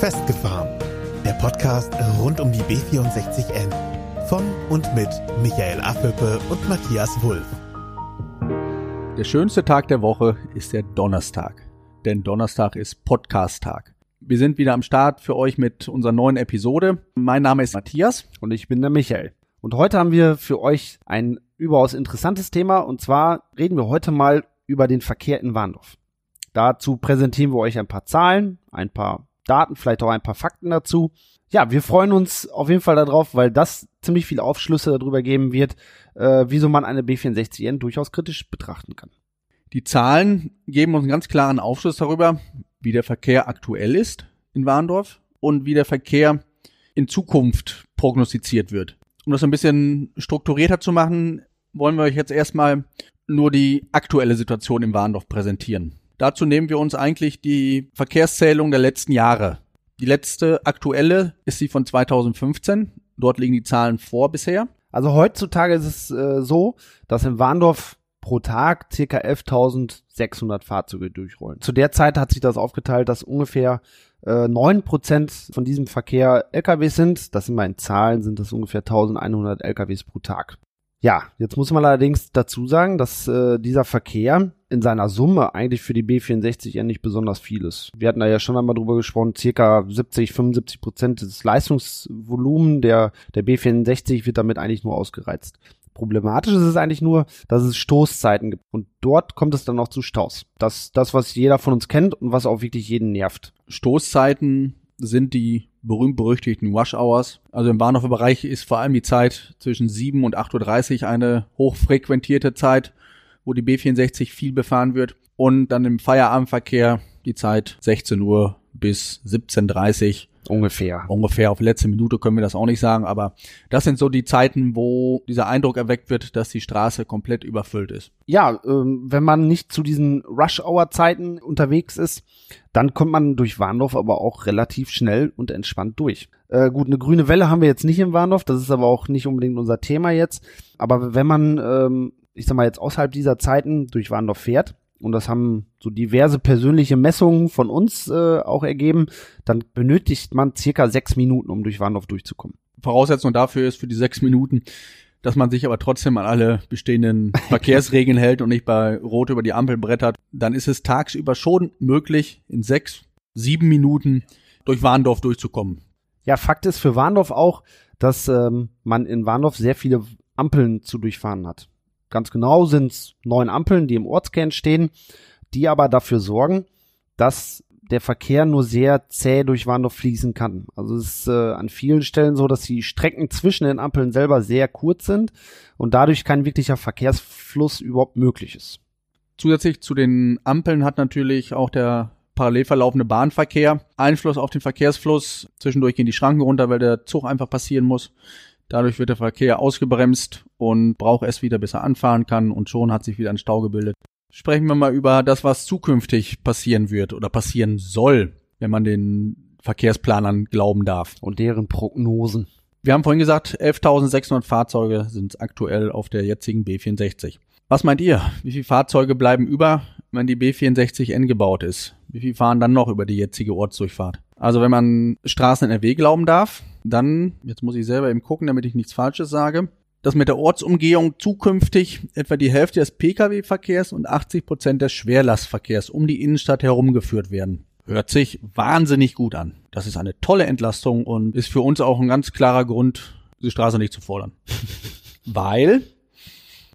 Festgefahren. Der Podcast rund um die B64N. Von und mit Michael Affelpe und Matthias Wulff. Der schönste Tag der Woche ist der Donnerstag. Denn Donnerstag ist Podcast-Tag. Wir sind wieder am Start für euch mit unserer neuen Episode. Mein Name ist Matthias. Und ich bin der Michael. Und heute haben wir für euch ein überaus interessantes Thema. Und zwar reden wir heute mal über den Verkehr in Warndorf. Dazu präsentieren wir euch ein paar Zahlen, ein paar Daten, vielleicht auch ein paar Fakten dazu. Ja, wir freuen uns auf jeden Fall darauf, weil das ziemlich viele Aufschlüsse darüber geben wird, äh, wieso man eine B64N durchaus kritisch betrachten kann. Die Zahlen geben uns einen ganz klaren Aufschluss darüber, wie der Verkehr aktuell ist in Warndorf und wie der Verkehr in Zukunft prognostiziert wird. Um das ein bisschen strukturierter zu machen, wollen wir euch jetzt erstmal nur die aktuelle Situation im Warndorf präsentieren. Dazu nehmen wir uns eigentlich die Verkehrszählung der letzten Jahre. Die letzte aktuelle ist die von 2015. Dort liegen die Zahlen vor bisher. Also heutzutage ist es äh, so, dass in Warndorf pro Tag circa 11.600 Fahrzeuge durchrollen. Zu der Zeit hat sich das aufgeteilt, dass ungefähr äh, 9% von diesem Verkehr LKWs sind. Das sind mal in Zahlen, sind das ungefähr 1100 LKWs pro Tag. Ja, jetzt muss man allerdings dazu sagen, dass äh, dieser Verkehr in seiner Summe eigentlich für die B64 ja nicht besonders viel ist. Wir hatten da ja schon einmal drüber gesprochen, circa 70, 75 Prozent des Leistungsvolumen der, der B64 wird damit eigentlich nur ausgereizt. Problematisch ist es eigentlich nur, dass es Stoßzeiten gibt. Und dort kommt es dann auch zu Staus. Das, das, was jeder von uns kennt und was auch wirklich jeden nervt. Stoßzeiten sind die berühmt-berüchtigten Rush Hours. Also im Bahnhofer Bereich ist vor allem die Zeit zwischen 7 und 8.30 Uhr eine hochfrequentierte Zeit, wo die B64 viel befahren wird. Und dann im Feierabendverkehr die Zeit 16 Uhr bis 17.30 Uhr Ungefähr. Ungefähr auf letzte Minute können wir das auch nicht sagen, aber das sind so die Zeiten, wo dieser Eindruck erweckt wird, dass die Straße komplett überfüllt ist. Ja, ähm, wenn man nicht zu diesen Rush-Hour-Zeiten unterwegs ist, dann kommt man durch Warndorf aber auch relativ schnell und entspannt durch. Äh, gut, eine grüne Welle haben wir jetzt nicht in Warndorf, das ist aber auch nicht unbedingt unser Thema jetzt. Aber wenn man, ähm, ich sag mal jetzt außerhalb dieser Zeiten durch Warndorf fährt, und das haben so diverse persönliche Messungen von uns äh, auch ergeben, dann benötigt man circa sechs Minuten, um durch Warndorf durchzukommen. Voraussetzung dafür ist für die sechs Minuten, dass man sich aber trotzdem an alle bestehenden Verkehrsregeln hält und nicht bei Rot über die Ampel brettert. Dann ist es tagsüber schon möglich, in sechs, sieben Minuten durch Warndorf durchzukommen. Ja, Fakt ist für Warndorf auch, dass ähm, man in Warndorf sehr viele Ampeln zu durchfahren hat. Ganz genau sind es neun Ampeln, die im Ortskern stehen, die aber dafür sorgen, dass der Verkehr nur sehr zäh durch Warndorf fließen kann. Also es ist äh, an vielen Stellen so, dass die Strecken zwischen den Ampeln selber sehr kurz sind und dadurch kein wirklicher Verkehrsfluss überhaupt möglich ist. Zusätzlich zu den Ampeln hat natürlich auch der parallel verlaufende Bahnverkehr Einfluss auf den Verkehrsfluss. Zwischendurch gehen die Schranken runter, weil der Zug einfach passieren muss. Dadurch wird der Verkehr ausgebremst und braucht es wieder, bis er anfahren kann und schon hat sich wieder ein Stau gebildet. Sprechen wir mal über das, was zukünftig passieren wird oder passieren soll, wenn man den Verkehrsplanern glauben darf. Und deren Prognosen. Wir haben vorhin gesagt, 11.600 Fahrzeuge sind aktuell auf der jetzigen B64. Was meint ihr? Wie viele Fahrzeuge bleiben über, wenn die B64N gebaut ist? Wie viele fahren dann noch über die jetzige Ortsdurchfahrt? Also wenn man Straßen NRW glauben darf, dann, jetzt muss ich selber eben gucken, damit ich nichts Falsches sage, dass mit der Ortsumgehung zukünftig etwa die Hälfte des Pkw-Verkehrs und 80 Prozent des Schwerlastverkehrs um die Innenstadt herumgeführt werden. Hört sich wahnsinnig gut an. Das ist eine tolle Entlastung und ist für uns auch ein ganz klarer Grund, die Straße nicht zu fordern. Weil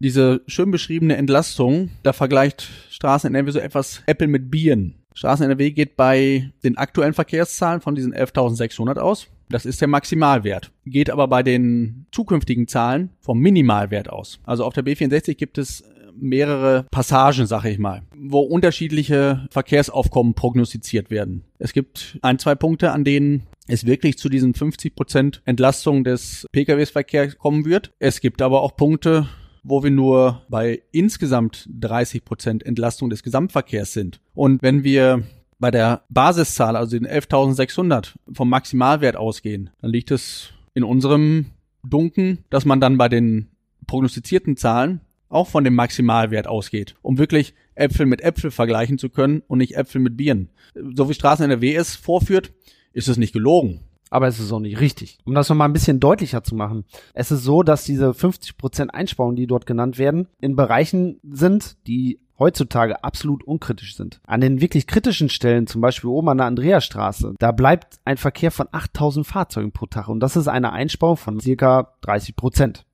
diese schön beschriebene Entlastung, da vergleicht Straßen NRW so etwas Apple mit Bieren. Straßen NRW geht bei den aktuellen Verkehrszahlen von diesen 11.600 aus. Das ist der Maximalwert. Geht aber bei den zukünftigen Zahlen vom Minimalwert aus. Also auf der B64 gibt es mehrere Passagen, sage ich mal, wo unterschiedliche Verkehrsaufkommen prognostiziert werden. Es gibt ein, zwei Punkte, an denen es wirklich zu diesen 50 Prozent Entlastung des Pkw-Verkehrs kommen wird. Es gibt aber auch Punkte, wo wir nur bei insgesamt 30 Prozent Entlastung des Gesamtverkehrs sind. Und wenn wir bei der Basiszahl, also den 11.600 vom Maximalwert ausgehen, dann liegt es in unserem Dunken, dass man dann bei den prognostizierten Zahlen auch von dem Maximalwert ausgeht, um wirklich Äpfel mit Äpfel vergleichen zu können und nicht Äpfel mit Bieren. So wie Straßen NRW es vorführt, ist es nicht gelogen. Aber es ist auch nicht richtig. Um das nochmal ein bisschen deutlicher zu machen. Es ist so, dass diese 50% Einsparungen, die dort genannt werden, in Bereichen sind, die heutzutage absolut unkritisch sind. An den wirklich kritischen Stellen, zum Beispiel oben an der Andreasstraße, da bleibt ein Verkehr von 8000 Fahrzeugen pro Tag und das ist eine Einsparung von circa 30 Prozent.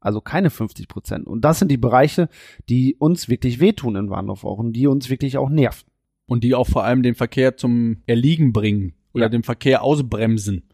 Also keine 50 Prozent. Und das sind die Bereiche, die uns wirklich wehtun in Warndorf auch und die uns wirklich auch nerven. Und die auch vor allem den Verkehr zum Erliegen bringen oder ja. den Verkehr ausbremsen.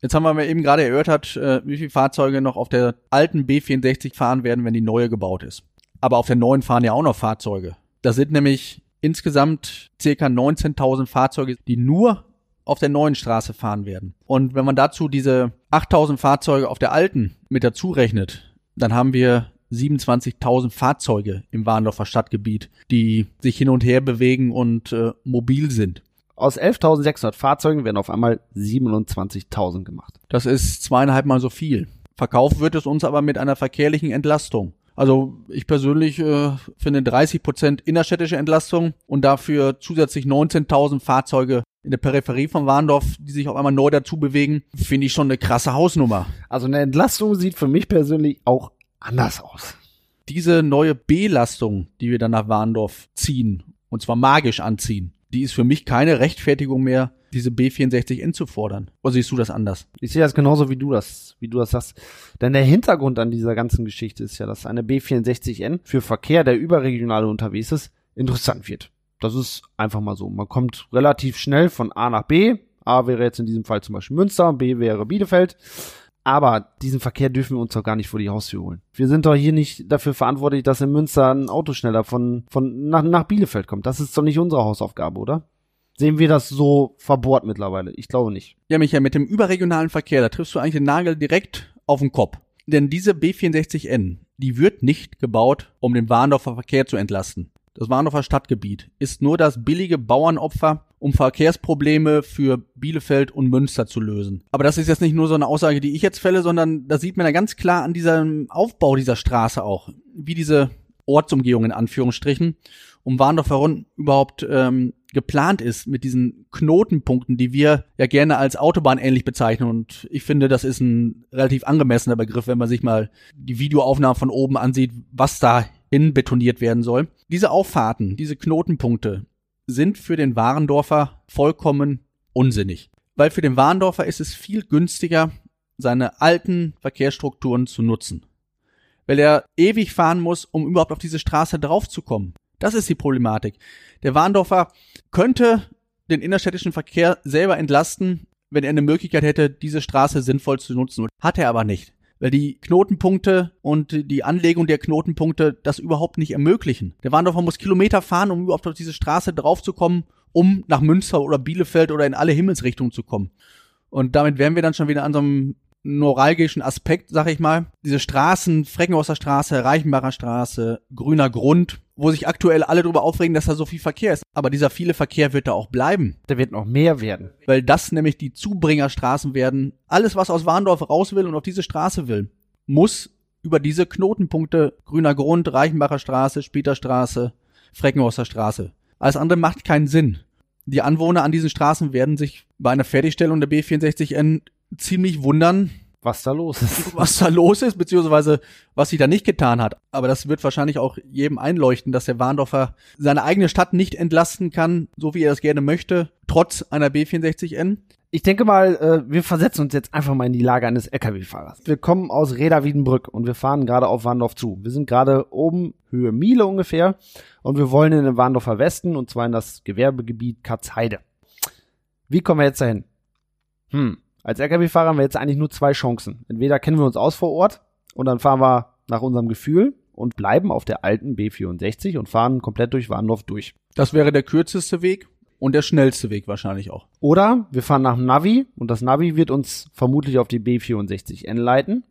Jetzt haben wir eben gerade erörtert, äh, wie viele Fahrzeuge noch auf der alten B64 fahren werden, wenn die neue gebaut ist aber auf der neuen fahren ja auch noch Fahrzeuge. Das sind nämlich insgesamt circa 19.000 Fahrzeuge, die nur auf der neuen Straße fahren werden. Und wenn man dazu diese 8.000 Fahrzeuge auf der alten mit dazu rechnet, dann haben wir 27.000 Fahrzeuge im Warndorfer Stadtgebiet, die sich hin und her bewegen und äh, mobil sind. Aus 11.600 Fahrzeugen werden auf einmal 27.000 gemacht. Das ist zweieinhalb Mal so viel. Verkauft wird es uns aber mit einer verkehrlichen Entlastung. Also ich persönlich äh, finde 30 Prozent innerstädtische Entlastung und dafür zusätzlich 19.000 Fahrzeuge in der Peripherie von Warndorf, die sich auf einmal neu dazu bewegen, finde ich schon eine krasse Hausnummer. Also eine Entlastung sieht für mich persönlich auch anders aus. Diese neue Belastung, die wir dann nach Warndorf ziehen, und zwar magisch anziehen, die ist für mich keine Rechtfertigung mehr, diese B64N zu fordern. Oder siehst du das anders? Ich sehe das genauso wie du das, wie du das sagst. Denn der Hintergrund an dieser ganzen Geschichte ist ja, dass eine B64N für Verkehr, der überregional unterwegs ist, interessant wird. Das ist einfach mal so. Man kommt relativ schnell von A nach B. A wäre jetzt in diesem Fall zum Beispiel Münster, B wäre Bielefeld. Aber diesen Verkehr dürfen wir uns doch gar nicht vor die Haustür holen. Wir sind doch hier nicht dafür verantwortlich, dass in Münster ein Auto schneller von, von nach, nach Bielefeld kommt. Das ist doch nicht unsere Hausaufgabe, oder? Sehen wir das so verbohrt mittlerweile? Ich glaube nicht. Ja, Michael, mit dem überregionalen Verkehr, da triffst du eigentlich den Nagel direkt auf den Kopf. Denn diese B64N, die wird nicht gebaut, um den Warndorfer Verkehr zu entlasten. Das Warndorfer Stadtgebiet ist nur das billige Bauernopfer, um Verkehrsprobleme für Bielefeld und Münster zu lösen. Aber das ist jetzt nicht nur so eine Aussage, die ich jetzt fälle, sondern da sieht man ja ganz klar an diesem Aufbau dieser Straße auch, wie diese Ortsumgehung in Anführungsstrichen um Warndorf herum überhaupt ähm, geplant ist mit diesen Knotenpunkten, die wir ja gerne als Autobahn ähnlich bezeichnen. Und ich finde, das ist ein relativ angemessener Begriff, wenn man sich mal die Videoaufnahmen von oben ansieht, was da hin betoniert werden soll. Diese Auffahrten, diese Knotenpunkte sind für den Warendorfer vollkommen unsinnig. Weil für den Warendorfer ist es viel günstiger, seine alten Verkehrsstrukturen zu nutzen. Weil er ewig fahren muss, um überhaupt auf diese Straße draufzukommen. Das ist die Problematik. Der Warndorfer könnte den innerstädtischen Verkehr selber entlasten, wenn er eine Möglichkeit hätte, diese Straße sinnvoll zu nutzen. Hat er aber nicht. Weil die Knotenpunkte und die Anlegung der Knotenpunkte das überhaupt nicht ermöglichen. Der Warndorfer muss Kilometer fahren, um überhaupt auf diese Straße draufzukommen, um nach Münster oder Bielefeld oder in alle Himmelsrichtungen zu kommen. Und damit wären wir dann schon wieder an so einem neuralgischen Aspekt, sag ich mal. Diese Straßen, Freckenhauser Straße, Reichenbacher Straße, grüner Grund, wo sich aktuell alle darüber aufregen, dass da so viel Verkehr ist. Aber dieser viele Verkehr wird da auch bleiben. Der wird noch mehr werden. Weil das nämlich die Zubringerstraßen werden. Alles, was aus Warndorf raus will und auf diese Straße will, muss über diese Knotenpunkte Grüner Grund, Reichenbacher Straße, Spieterstraße, Freckenhauser Straße. Alles andere macht keinen Sinn. Die Anwohner an diesen Straßen werden sich bei einer Fertigstellung der B64N ziemlich wundern, was da los ist. Was da los ist, beziehungsweise was sich da nicht getan hat. Aber das wird wahrscheinlich auch jedem einleuchten, dass der Warndorfer seine eigene Stadt nicht entlasten kann, so wie er es gerne möchte, trotz einer B64N. Ich denke mal, äh, wir versetzen uns jetzt einfach mal in die Lage eines LKW-Fahrers. Wir kommen aus Reda Wiedenbrück und wir fahren gerade auf Warndorf zu. Wir sind gerade oben Höhe Miele ungefähr und wir wollen in den Warndorfer Westen und zwar in das Gewerbegebiet Katzheide. Wie kommen wir jetzt dahin? Hm, als LKW-Fahrer haben wir jetzt eigentlich nur zwei Chancen. Entweder kennen wir uns aus vor Ort und dann fahren wir nach unserem Gefühl und bleiben auf der alten B64 und fahren komplett durch Warndorf durch. Das wäre der kürzeste Weg und der schnellste Weg wahrscheinlich auch. Oder wir fahren nach dem Navi und das Navi wird uns vermutlich auf die B64N leiten.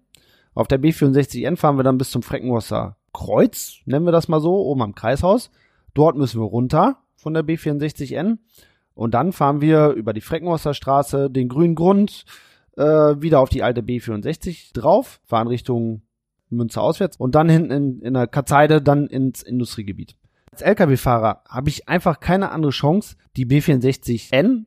Auf der B64N fahren wir dann bis zum Freckenhorster Kreuz, nennen wir das mal so, oben am Kreishaus. Dort müssen wir runter von der B64N und dann fahren wir über die Freckenhorster Straße, den grünen Grund, äh, wieder auf die alte B64 drauf, fahren Richtung Münster auswärts und dann hinten in, in der Katzeide dann ins Industriegebiet. Als LKW-Fahrer habe ich einfach keine andere Chance, die B64N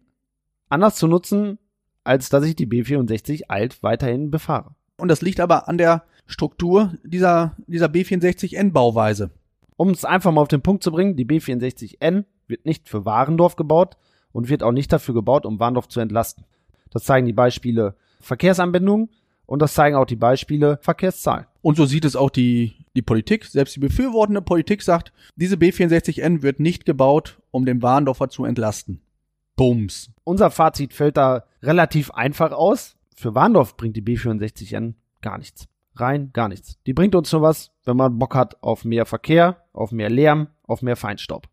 anders zu nutzen, als dass ich die B64 alt weiterhin befahre. Und das liegt aber an der Struktur dieser, dieser B64N-Bauweise. Um es einfach mal auf den Punkt zu bringen, die B64N wird nicht für Warendorf gebaut und wird auch nicht dafür gebaut, um Warendorf zu entlasten. Das zeigen die Beispiele Verkehrsanbindung und das zeigen auch die Beispiele Verkehrszahlen. Und so sieht es auch die, die Politik. Selbst die befürwortende Politik sagt, diese B64N wird nicht gebaut, um den Warendorfer zu entlasten. Bums. Unser Fazit fällt da relativ einfach aus. Für Warndorf bringt die B64N gar nichts. Rein gar nichts. Die bringt uns nur was, wenn man Bock hat auf mehr Verkehr, auf mehr Lärm, auf mehr Feinstaub.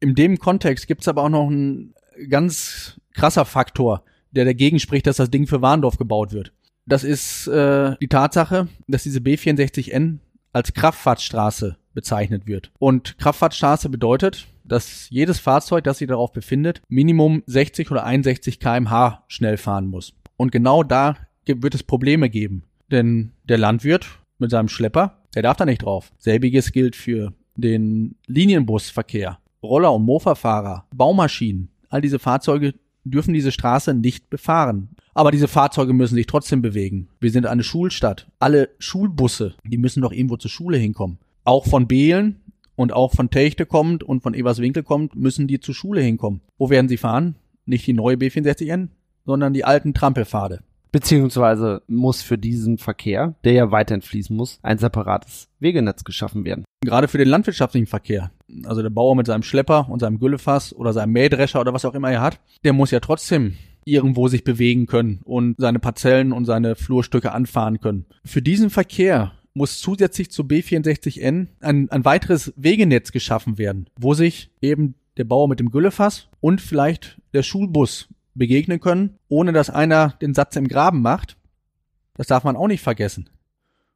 In dem Kontext gibt's aber auch noch ein ganz krasser Faktor, der dagegen spricht, dass das Ding für Warndorf gebaut wird. Das ist äh, die Tatsache, dass diese B64N als Kraftfahrtstraße bezeichnet wird. Und Kraftfahrtstraße bedeutet, dass jedes Fahrzeug, das sich darauf befindet, Minimum 60 oder 61 kmh schnell fahren muss. Und genau da wird es Probleme geben. Denn der Landwirt mit seinem Schlepper, der darf da nicht drauf. Selbiges gilt für den Linienbusverkehr, Roller- und Mofa-Fahrer, Baumaschinen. All diese Fahrzeuge dürfen diese Straße nicht befahren. Aber diese Fahrzeuge müssen sich trotzdem bewegen. Wir sind eine Schulstadt. Alle Schulbusse, die müssen doch irgendwo zur Schule hinkommen. Auch von Behlen und auch von Techte kommt und von Everswinkel kommt, müssen die zur Schule hinkommen. Wo werden sie fahren? Nicht die neue B64N, sondern die alten Trampelpfade. Beziehungsweise muss für diesen Verkehr, der ja weiterhin fließen muss, ein separates Wegenetz geschaffen werden. Gerade für den landwirtschaftlichen Verkehr. Also der Bauer mit seinem Schlepper und seinem Güllefass oder seinem Mähdrescher oder was auch immer er hat, der muss ja trotzdem irgendwo sich bewegen können und seine Parzellen und seine Flurstücke anfahren können. Für diesen Verkehr muss zusätzlich zu B64N ein, ein weiteres Wegenetz geschaffen werden, wo sich eben der Bauer mit dem Güllefass und vielleicht der Schulbus begegnen können, ohne dass einer den Satz im Graben macht. Das darf man auch nicht vergessen.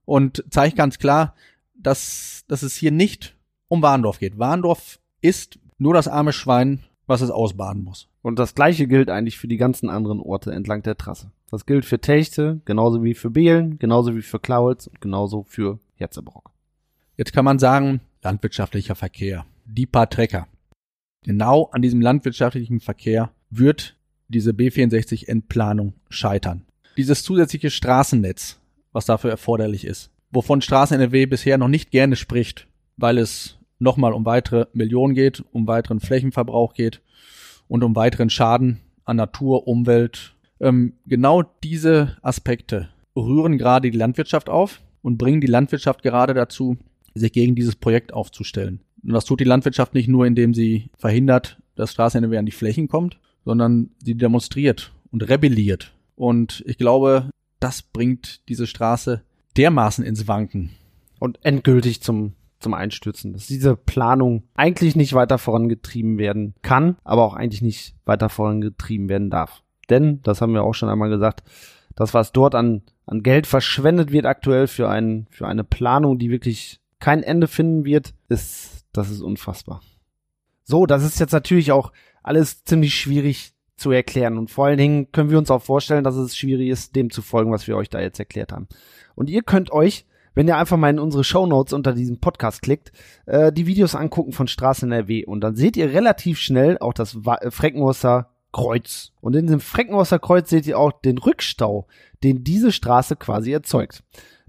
Und zeigt ganz klar, dass, dass es hier nicht um Warndorf geht. Warndorf ist nur das arme Schwein, was es ausbaden muss. Und das gleiche gilt eigentlich für die ganzen anderen Orte entlang der Trasse. Das gilt für Techte, genauso wie für Behlen, genauso wie für Klauitz und genauso für Herzebrock. Jetzt kann man sagen, landwirtschaftlicher Verkehr, die paar Trecker. Genau an diesem landwirtschaftlichen Verkehr wird diese B64-Endplanung scheitern. Dieses zusätzliche Straßennetz, was dafür erforderlich ist, wovon Straßen-NRW bisher noch nicht gerne spricht, weil es nochmal um weitere Millionen geht, um weiteren Flächenverbrauch geht und um weiteren Schaden an Natur, Umwelt. Ähm, genau diese Aspekte rühren gerade die Landwirtschaft auf und bringen die Landwirtschaft gerade dazu, sich gegen dieses Projekt aufzustellen. Und das tut die Landwirtschaft nicht nur, indem sie verhindert, dass Straßen-NRW an die Flächen kommt, sondern sie demonstriert und rebelliert. Und ich glaube, das bringt diese Straße dermaßen ins Wanken. Und endgültig zum, zum Einstürzen. Dass diese Planung eigentlich nicht weiter vorangetrieben werden kann, aber auch eigentlich nicht weiter vorangetrieben werden darf. Denn, das haben wir auch schon einmal gesagt, das, was dort an, an Geld verschwendet wird aktuell für, ein, für eine Planung, die wirklich kein Ende finden wird, ist, das ist unfassbar. So, das ist jetzt natürlich auch alles ziemlich schwierig zu erklären. Und vor allen Dingen können wir uns auch vorstellen, dass es schwierig ist, dem zu folgen, was wir euch da jetzt erklärt haben. Und ihr könnt euch, wenn ihr einfach mal in unsere Show Notes unter diesem Podcast klickt, äh, die Videos angucken von Straßen NRW. Und dann seht ihr relativ schnell auch das äh, Freckenhorster Kreuz. Und in dem Freckenhorster Kreuz seht ihr auch den Rückstau, den diese Straße quasi erzeugt.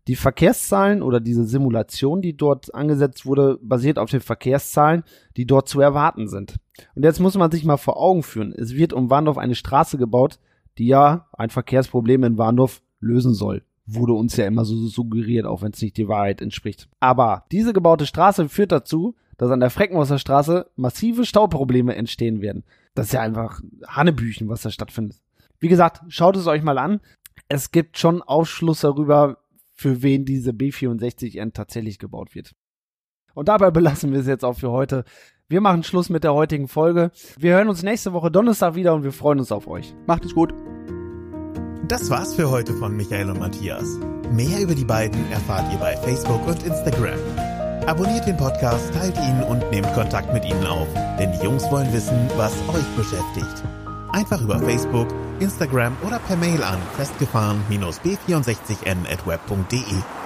Die Verkehrszahlen oder diese Simulation, die dort angesetzt wurde, basiert auf den Verkehrszahlen, die dort zu erwarten sind. Und jetzt muss man sich mal vor Augen führen. Es wird um Warndorf eine Straße gebaut, die ja ein Verkehrsproblem in Warndorf lösen soll. Wurde uns ja immer so suggeriert, auch wenn es nicht die Wahrheit entspricht. Aber diese gebaute Straße führt dazu, dass an der Freckenwasser Straße massive Stauprobleme entstehen werden. Das ist ja einfach Hannebüchen, was da stattfindet. Wie gesagt, schaut es euch mal an. Es gibt schon Aufschluss darüber, für wen diese B64N tatsächlich gebaut wird. Und dabei belassen wir es jetzt auch für heute. Wir machen Schluss mit der heutigen Folge. Wir hören uns nächste Woche Donnerstag wieder und wir freuen uns auf euch. Macht es gut. Das war's für heute von Michael und Matthias. Mehr über die beiden erfahrt ihr bei Facebook und Instagram. Abonniert den Podcast, teilt ihn und nehmt Kontakt mit ihnen auf, denn die Jungs wollen wissen, was euch beschäftigt. Einfach über Facebook, Instagram oder per Mail an festgefahren-b64n@web.de.